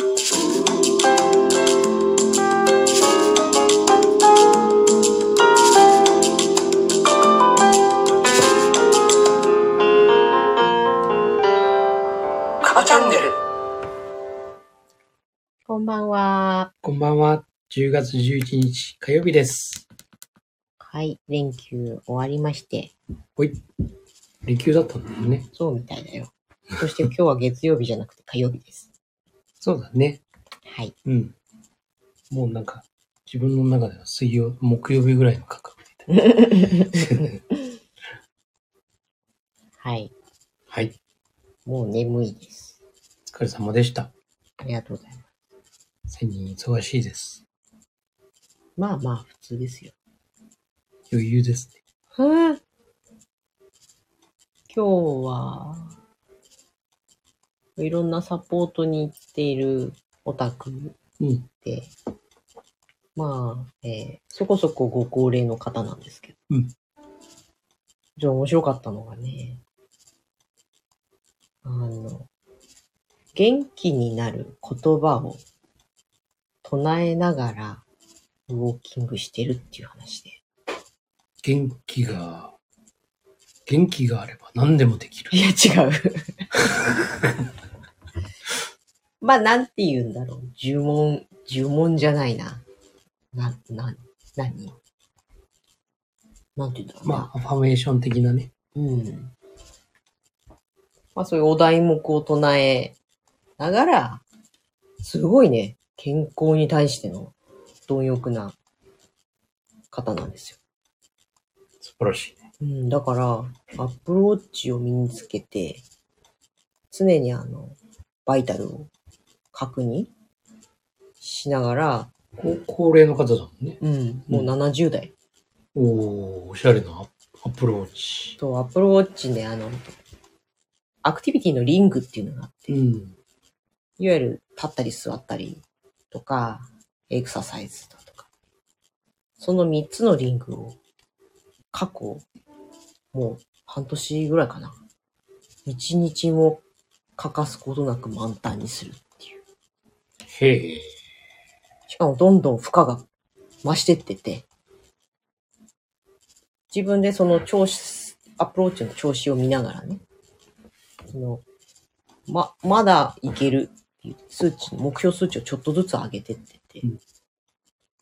カバチャンネルこんばんは。こんばんは。10月11日火曜日です。はい、連休終わりまして、ほい。連休だったんだよね。そうみたいだよ。そして今日は月曜日じゃなくて火曜日です。そうだね。はい。うん。もうなんか、自分の中では水曜、木曜日ぐらいの感覚で。はい。はい。もう眠いです。お疲れ様でした。ありがとうございます。千人忙しいです。まあまあ、普通ですよ。余裕ですね。はぁ今日は、いろんなサポートに行っているオタクうん。で、まあ、えーそこそこご高齢の方なんですけど。うんじゃあ面白かったのがね、あの、元気になる言葉を唱えながらウォーキングしてるっていう話で。元気が、元気があれば何でもできるい。や、違う。まあ、なんて言うんだろう。呪文、呪文じゃないな。な、な、何？なんて言うんだろうな。まあ、アファメーション的なね。うん。まあそういうお題目を唱えながら、すごいね、健康に対しての貪欲な方なんですよ。素晴らしいね。うん、だから、アップルウォッチを身につけて、常にあの、バイタルを確認しながら、高高齢の方だもんね。うん、もう70代おー、おしゃれなアップルウォッチ。と、アップルウォッチであの、アクティビティのリングっていうのがあって、うん。いわゆる立ったり座ったりとか、エクササイズだとか、その3つのリングを過去、もう半年ぐらいかな。一日も欠かすことなく満タンにする。へえ。しかもどんどん負荷が増してってて、自分でその調子、アプローチの調子を見ながらね、そのま、まだいけるっていう数値、目標数値をちょっとずつ上げてってて、うん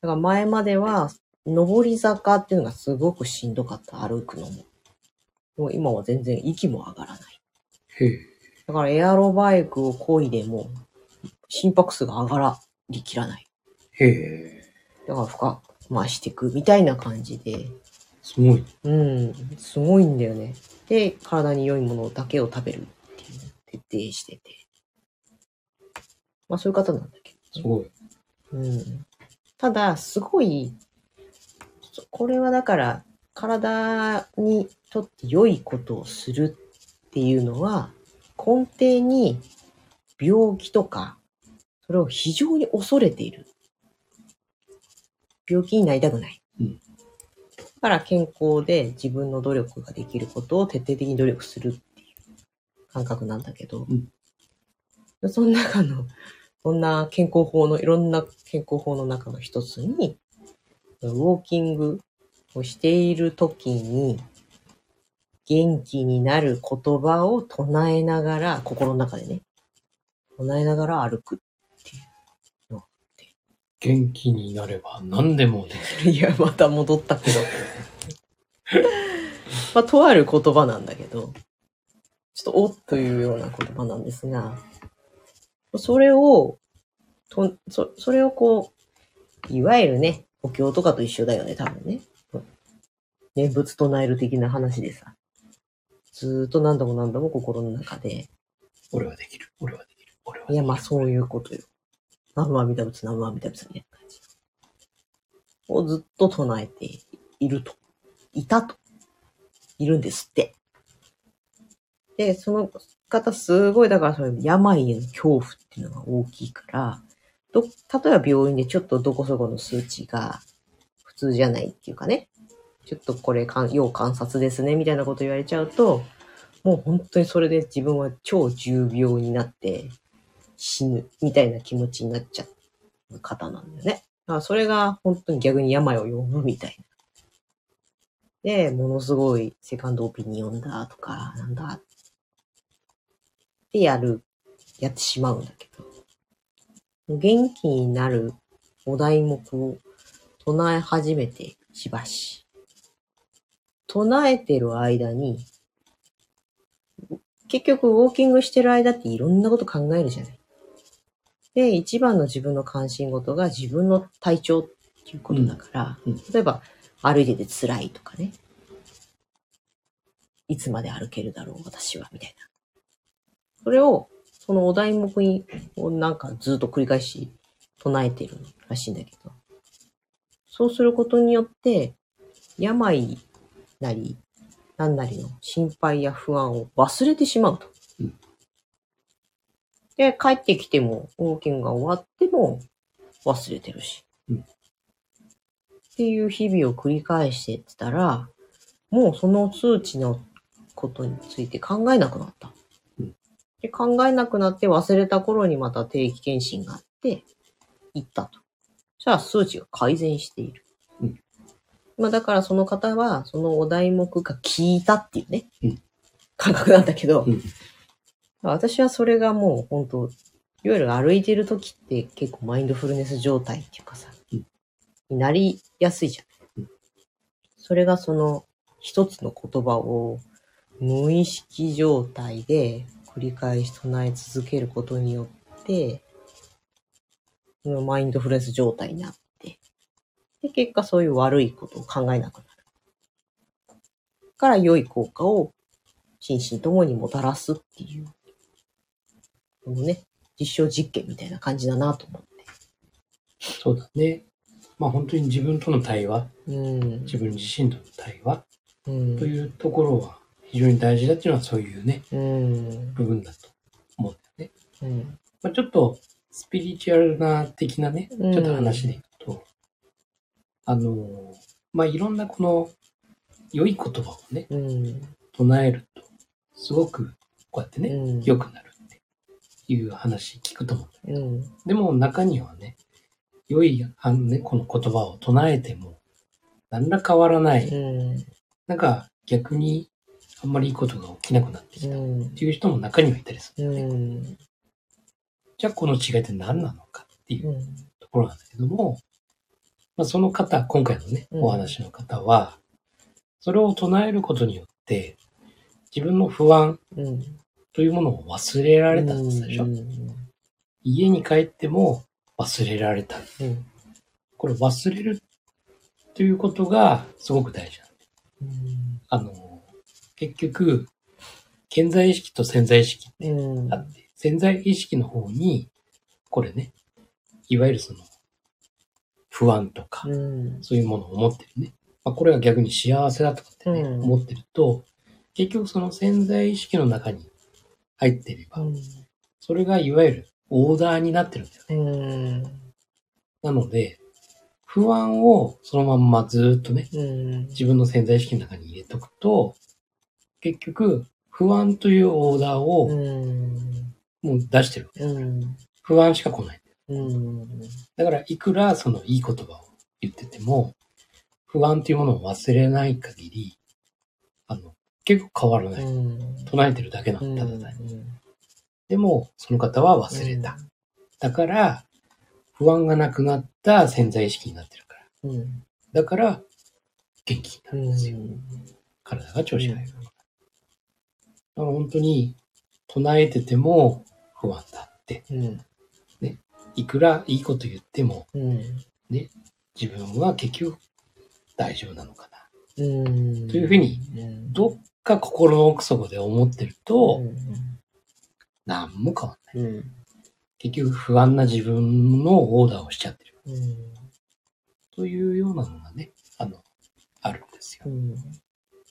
だから前までは、上り坂っていうのがすごくしんどかった、歩くのも。もう今は全然息も上がらない。へえ。だからエアロバイクを漕いでも、心拍数が上がりきらない。へえ。だから負荷増していくみたいな感じで、すごい。うん、すごいんだよね。で、体に良いものだけを食べるっていう徹底してて。まあそういう方なんだけすごい。ど。うん。ただ、すごい、そこれはだから、体にとって良いことをするっていうのは、根底に病気とか、それを非常に恐れている。病気になりたくない。うんだから健康で自分の努力ができることを徹底的に努力するっていう感覚なんだけど、その中の、そんな健康法の、いろんな健康法の中の一つに、ウォーキングをしている時に、元気になる言葉を唱えながら、心の中でね、唱えながら歩く。元気になれば何でもできる。いや、また戻ったけど。まあ、とある言葉なんだけど、ちょっとおっというような言葉なんですが、それを、とそそれをこう、いわゆるね、お経とかと一緒だよね、多分ね。念仏唱える的な話でさ、ずーっと何度も何度も心の中で、俺はできる。俺はできる。俺はできる。いや、まあそういうことよ。南無阿弥陀仏、南無阿弥陀仏みたいな感じ。をずっと唱えていると。いたと。いるんですって。で、その方すごい、だからそれ病への恐怖っていうのが大きいから、ど、例えば病院でちょっとどこそこの数値が普通じゃないっていうかね、ちょっとこれかん要観察ですね、みたいなこと言われちゃうと、もう本当にそれで自分は超重病になって、死ぬみたいな気持ちになっちゃう方なんだよね。だからそれが本当に逆に病を呼ぶみたいな。で、ものすごいセカンドオピニオンだとか、なんだってやる、やってしまうんだけど、元気になるお題目を唱え始めてしばし。唱えてる間に、結局ウォーキングしてる間っていろんなこと考えるじゃない。で、一番の自分の関心事が自分の体調っていうことだから、うんうん例えば歩いてて辛いとかね。いつまで歩けるだろう、私は、みたいな。それを、そのお題目に、をなんかずっと繰り返し唱えてるらしいんだけど。そうすることによって、病なり、何なりの心配や不安を忘れてしまうと。うんで、帰ってきても、ウォーキングが終わっても忘れてるし。うんっていう日々を繰り返してたら、もうその数値のことについて考えなくなった。うんで考えなくなって忘れた頃にまた定期検診があって、行ったと。じゃあ数値が改善している。うんまあだからその方は、そのお題目が効いたっていうね、うん感覚なんだけど、うん私はそれがもう本当いわゆる歩いてる時って結構マインドフルネス状態っていうかさ、うん。になりやすいじゃん。それがその一つの言葉を無意識状態で繰り返し唱え続けることによって、そのマインドフルネス状態になって、で、結果そういう悪いことを考えなくなる。から良い効果を心身ともにもたらすっていう、このね、実証実験みたいな感じだなと思って。そうだね。まあ本当に自分との対話、うん。自分自身との対話うんというところは非常に大事だっていうのはそういうね、うん。部分だと思うんだよね。うん。まあ、ちょっとスピリチュアルな的なね、ちうんょっと話でいくと、あの、まあいろんなこの良い言葉をね、うん。唱えると、すごくこうやってね、うん。良くなるっていう話聞くと思ううん。でも中にはね、良い、あのね、この言葉を唱えても、何ら変わらない。うん。なんか逆にあんまりいいことが起きなくなってきたっうん。ていう人も中にはいたりするね。うん。じゃあこの違いって何なのかっていううん。ところなんだけども、まあ、その方、今回のね、うんお話の方は、それを唱えることによって、自分の不安うん。というものを忘れられたんでしょ、うん。家に帰っても忘れられた。うん。これ忘れるということがすごく大事なんだうん。あの、結局、潜在意識と潜在意識ってうん。あって、潜在意識の方に、これね、いわゆるその、不安とか、うん。そういうものを持ってるね。まあ、これが逆に幸せだとかってね、うん思ってると、結局その潜在意識の中に入っていれば、それがいわゆるオーダーになってるんだよね。うん。なので、不安をそのまんまずーっとね、うん。自分の潜在意識の中に入れとくと、結局、不安というオーダーうをん。もう出してる。うん。不安しか来ない。うん。だから、いくらそのいい言葉を言ってても、不安というものを忘れない限り、あの、結構変わらない。唱えてるだけなの、ただ単に。でも、その方は忘れた。だから、不安がなくなった潜在意識になってるから。うん。だから、元気になうるんですよ。ん。体が調子がいい。だから本当に、唱えてても不安だって。うん。いくらいいこと言っても、うん。自分は結局大丈夫なのかな。うん。というふうに、どっか心の奥底で思ってると、何も変わんない。うん。結局不安な自分のオーダーをしちゃってる。うん。というようなのがね、あの、あるんですよ。うん。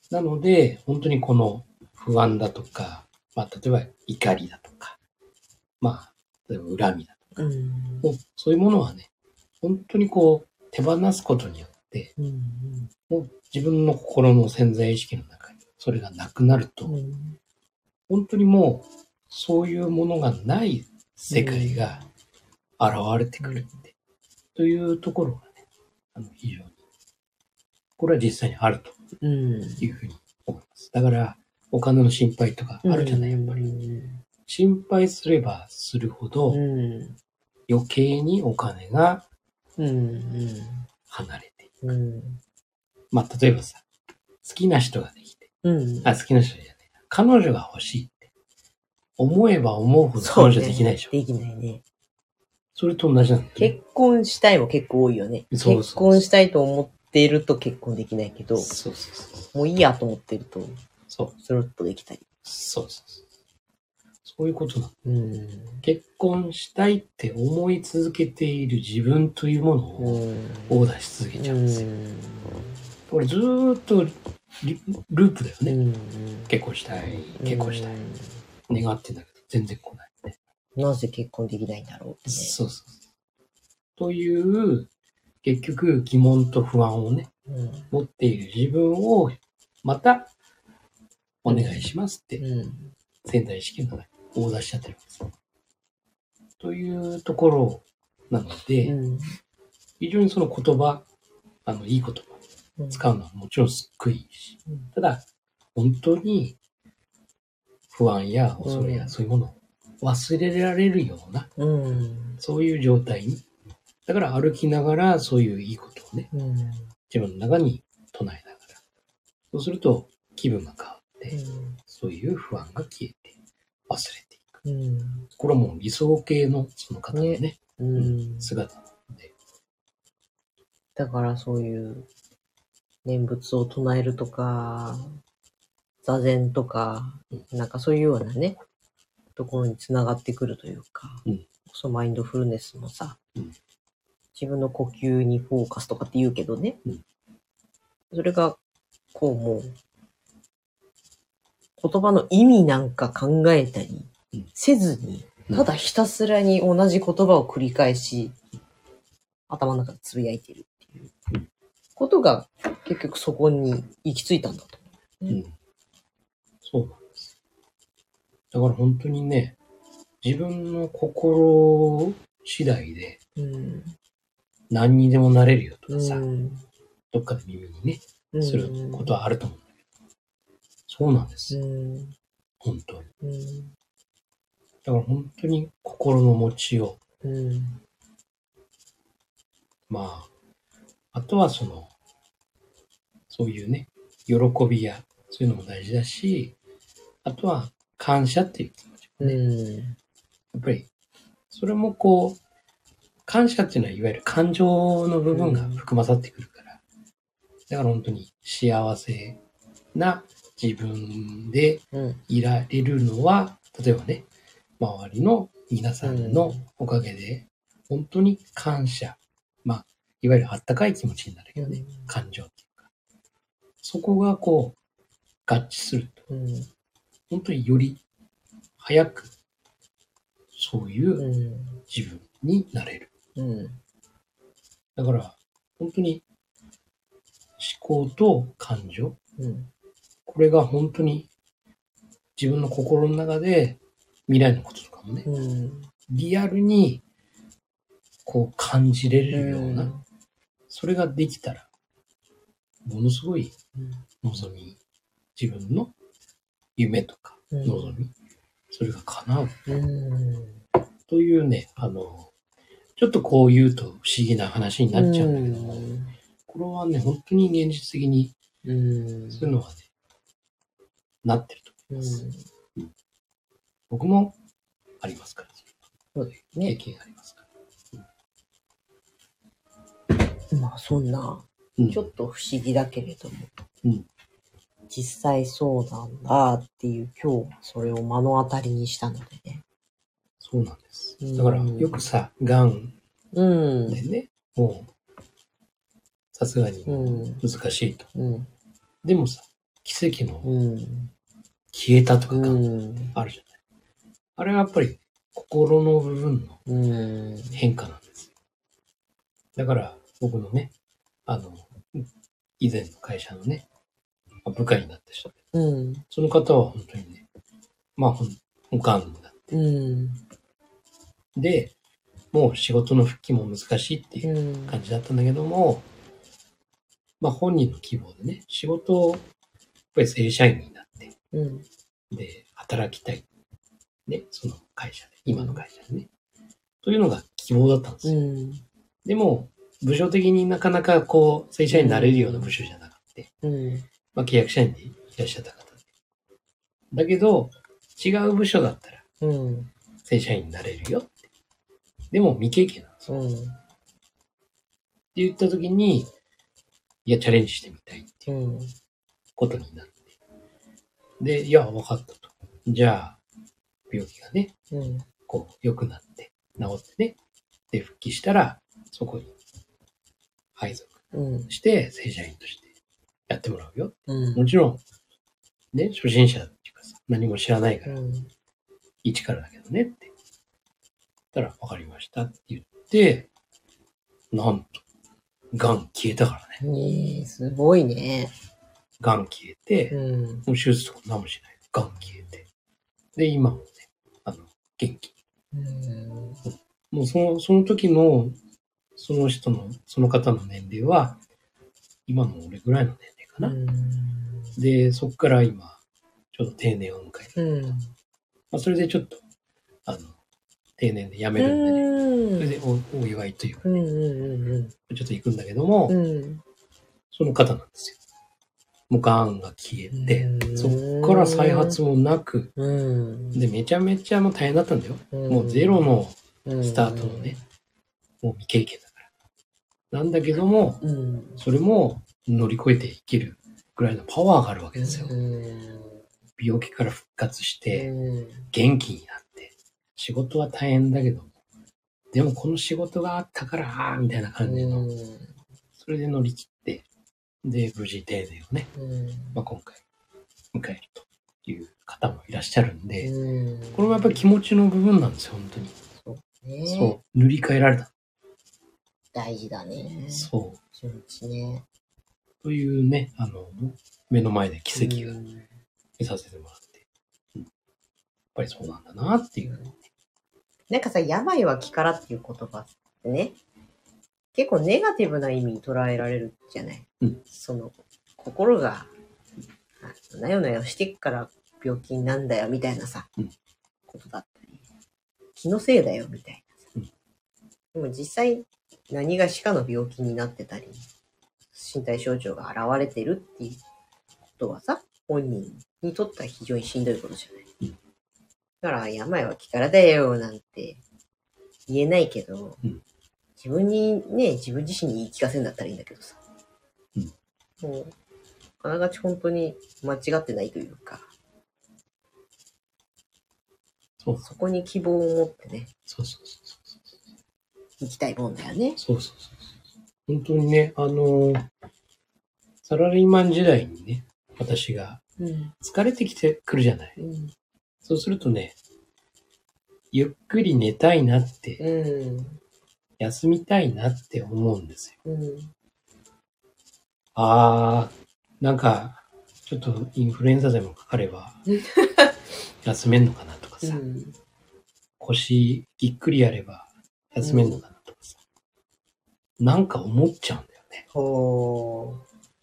なので、本当にこの不安だとか、まあ、例えば怒りだとか、まあ、例えば恨みだとか、うん。もうそういうものはね、本当にこう、手放すことによって、うん。もう自分の心の潜在意識の中にそれがなくなると、うん。本当にもう、そういうものがない世界が現れてくるって、というところがね、あの、非常に、これは実際にあるというふうに思います。だから、お金の心配とかあるじゃない、やっぱり。心配すればするほど、余計にお金が離れていく。まあ、例えばさ、好きな人ができて、あ、好きな人じゃない。彼女が欲しいって。思えば思うほど彼女できないでしょ。できないね。それと同じなんだ、ね、結婚したいも結構多いよね。そうそう結婚したいと思っていると結婚できないけど、そうそうそうもういいやと思ってると、そう。スロットできたり。そうそうそう。そういうことなの、うん。結婚したいって思い続けている自分というものをオーダーし続けちゃうんですよ。これずーっとループだよね。うん結婚したい、結婚したい。願ってんだけど、全然来ない、ね。なぜ結婚できないんだろうって、ね。そうそう。という、結局疑問と不安をね、うん、持っている自分を、また、お願いしますって、うん、潜在意識のオーダーしちゃってるんですよ。というところなので、うん、非常にその言葉、あの、いい言葉使うのはもちろんすっごいいいし、ただ、本当に不安や恐れやそういうものを忘れられるような、そういう状態に。だから歩きながらそういういいことをね、自分の中に唱えながら。そうすると気分が変わって、そういう不安が消えて忘れていく。これはもう理想系のその方のね、ね姿なので。だからそういう念仏を唱えるとか、座禅とか、なんかそういうようなね、ところにつながってくるというか、うん、そマインドフルネスもさ、うん、自分の呼吸にフォーカスとかって言うけどね、うん、それが、こうもう、言葉の意味なんか考えたりせずに、ただひたすらに同じ言葉を繰り返し、頭の中でつぶやいてるっていうことが結局そこに行き着いたんだと思う、ん。そうなんです。だから本当にね、自分の心次第で、何にでもなれるよとかさ、うん、どっかで耳にね、することはあると思うんだけど、そうなんです。うん、本当に。だから本当に心の持ちよう。うん、まあ、あとはその、そういうね、喜びや、そういうのも大事だし、あとは感謝っていう気持ちもね。うん、やっぱり、それもこう、感謝っていうのは、いわゆる感情の部分が含まさってくるから、だから本当に幸せな自分でいられるのは、例えばね、周りの皆さんのおかげで、本当に感謝。まあ、いわゆるあったかい気持ちになるよね。感情って。そこがこう、合致すると、本当により早く、そういう自分になれる。だから、本当に思考と感情、これが本当に自分の心の中で未来のこととかもね、リアルにこう感じれるような、それができたら、ものすごい望み、自分の夢とか望み、それが叶う。というね、あの、ちょっとこう言うと不思議な話になっちゃうんだけども、これはね、本当に現実的に、そういうのはね、なってると思います。僕もありますから、そうですね。経験ありますから。まあそんな、ちょっと不思議だけれども、うん、実際そうなんだっていう今日それを目の当たりにしたのでね。そうなんです。だからよくさ、がん。でね、うん、もう、さすがに難しいと。うん、でもさ、奇跡の消えたとかがあるじゃない。あれはやっぱり心の部分の変化なんです。よ。だから、僕のね、あの、以前の会社のね、部下になった人で、うん、その方は本当にね、まあ、ほん、おかんだって、うん、で、もう仕事の復帰も難しいっていう感じだったんだけども、まあ本人の希望でね、仕事をやっぱり正社員になって、うん、で、働きたい。ね、その会社で、今の会社でね。というのが希望だったんですよ。うん、でも、部署的になかなかこう、正社員になれるような部署じゃなくて、うん、まあ契約社員でいらっしゃった方で。だけど、違う部署だったら、正社員になれるよって。でも未経験なんですよ。って言った時に、いや、チャレンジしてみたいっていうことになって。で、いや、分かったと。じゃあ、病気がね、うん、こう、良くなって、治ってね、で、復帰したら、そこに配属して、正社員としてやってもらうよ。うん、もちろん、ね、初心者っていうかさ、何も知らないから、一からだけどねって。たら、わかりましたって言って、なんと、癌消えたからね。えー、すごいね。癌消えて、うん、もう手術とか何もしない。癌消えて。で、今もね、あの、元気。うん、もうその、その時の、その人の、その方の年齢は、今の俺ぐらいの年齢かな。うん、で、そこから今、ちょうど定年を迎えて、うん、まあ、それでちょっと、あの、定年で辞めるんでね、うん、それでおお祝いというか、ね、うんうんうん、ちょっと行くんだけども、その方なんですよ。もう癌が消えて、そっから再発もなく、で、めちゃめちゃもう大変だったんだよ。もうゼロのスタートのね、もう未経験だ。なんだけども、それも乗り越えていけるぐらいのパワーがあるわけですよ。病気から復活して、元気になって、仕事は大変だけども、でもこの仕事があったから、みたいな感じの、それで乗り切って、で、無事定年をね、まあ、今回迎えるという方もいらっしゃるんで、これもやっぱり気持ちの部分なんですよ、本当に。そう。塗り替えられた。大事だね。そう。気持ちね。というね、あの、目の前で奇跡が見させてもらって、やっぱりそうなんだなっていう。なんかさ、病は気からっていう言葉ってね、結構ネガティブな意味に捉えられるじゃない。うん、その、心が、なよなよしてっから病気なんだよみたいなさ、うん、ことだったり、気のせいだよみたいなさ。でも実際何がしかの病気になってたり、身体症状が現れてるっていうことはさ、本人にとっては非常にしんどいことじゃない。だから病は気からだよなんて言えないけど、うん自分にね、自分自身に言い聞かせるんだったらいいんだけどさ。うん。もう、あながち本当に間違ってないというか。そう。そこに希望を持ってね。そうそうそう。行きたいもんだよね。そうそうそう。本当にね、あのー、サラリーマン時代にね、私が、疲れてきてくるじゃない。うん、そうするとね、ゆっくり寝たいなって、うん、休みたいなって思うんですよ。うん、ああ、なんか、ちょっとインフルエンザでもかかれば、休めんのかなとかさ、うん、腰ぎっくりやれば休めんのかなとかさ、うん、なんか思っちゃうんだよね。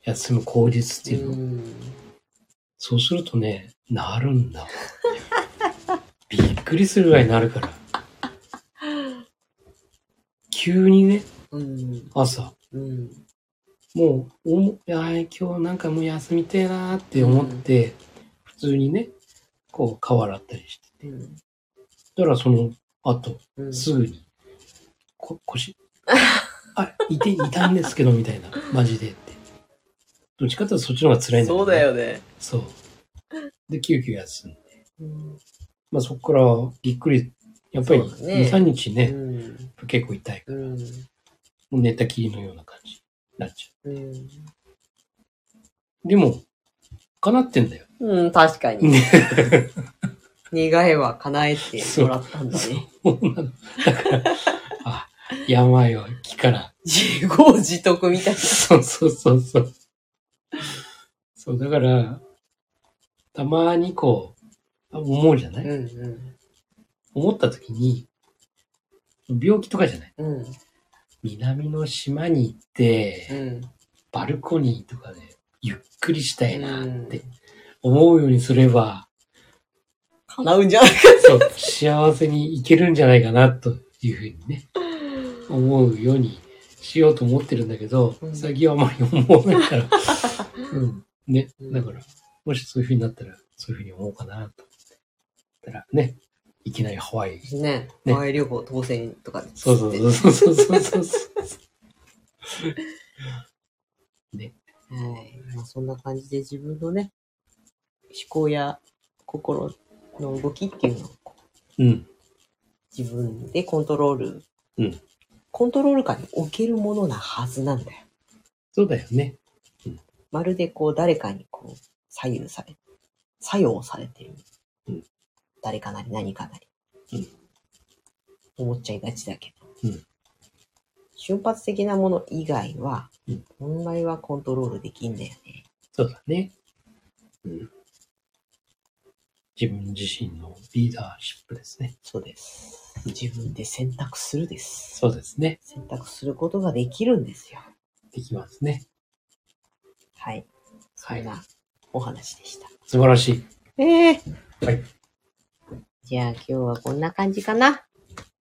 休む口実っていうの。うん、そうするとね、なるんだ。びっくりするぐらいになるから。急にね、うん、朝、うん、もう、おいや今日なんかもう休みてえなーって思って、普通にね、こう顔洗ったりしてて。うん、だからその後、すぐに、こ腰、あ、いて、いたんですけど、みたいな、マジでって。どっちかとそっちの方が辛いんだけど、ね、そうだよね。そう。で、救急休んで。うん、まあそこからびっくりやっぱり2、3日ね、うん、結構痛いから、うん、もう寝たきりのような感じになっちゃう。うん、でも、叶ってんだよ。うん、確かに。願いは叶えてもらったんだね。そうなの。だから、あ、病は気から。自業自得みたいな。そうそうそうそう。そう、だから、たまにこう、思うじゃない、うんうん、思った時に、病気とかじゃない？うん。南の島に行って、うん。バルコニーとかでゆっくりしたいなって思うようにすれば、叶うんじゃないか。そう、幸せにいけるんじゃないかなというふうにね、思うようにしようと思ってるんだけど、うん最近はあまり思わないから。うん。ね。うんだから、もしそういうふうになったら、そういうふうに思おうかなと。だからね、いきなりハワイ。ね。ねハワイ旅行当選とかでそうそうそうそうそうそうそう。はい。まあそんな感じで自分のね、思考や心の動きっていうのをうん。自分でコントロール、うんコントロール下に置けるものなはずなんだよ。そうだよね。まるでこう誰かにこう左右され、作用されてる。うん誰かなり何かなり。うん思っちゃいがちだけど。うん瞬発的なもの以外は、うん本来はコントロールできんだよね。そうだね。うん。自分自身のリーダーシップですね。そうです。自分で選択するです。そうですね。選択することができるんですよ。できますね。はい。そはいんなお話でした。素晴らしい。ええはい。じゃあ今日はこんな感じかな。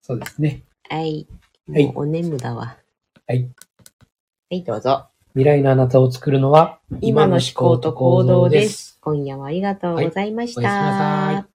そうですね。はい。はいもうお眠だわ。はい。はい、どうぞ。未来のあなたを作るのは、今の思考と行動です。今夜もありがとうございました。はいおやすみなさい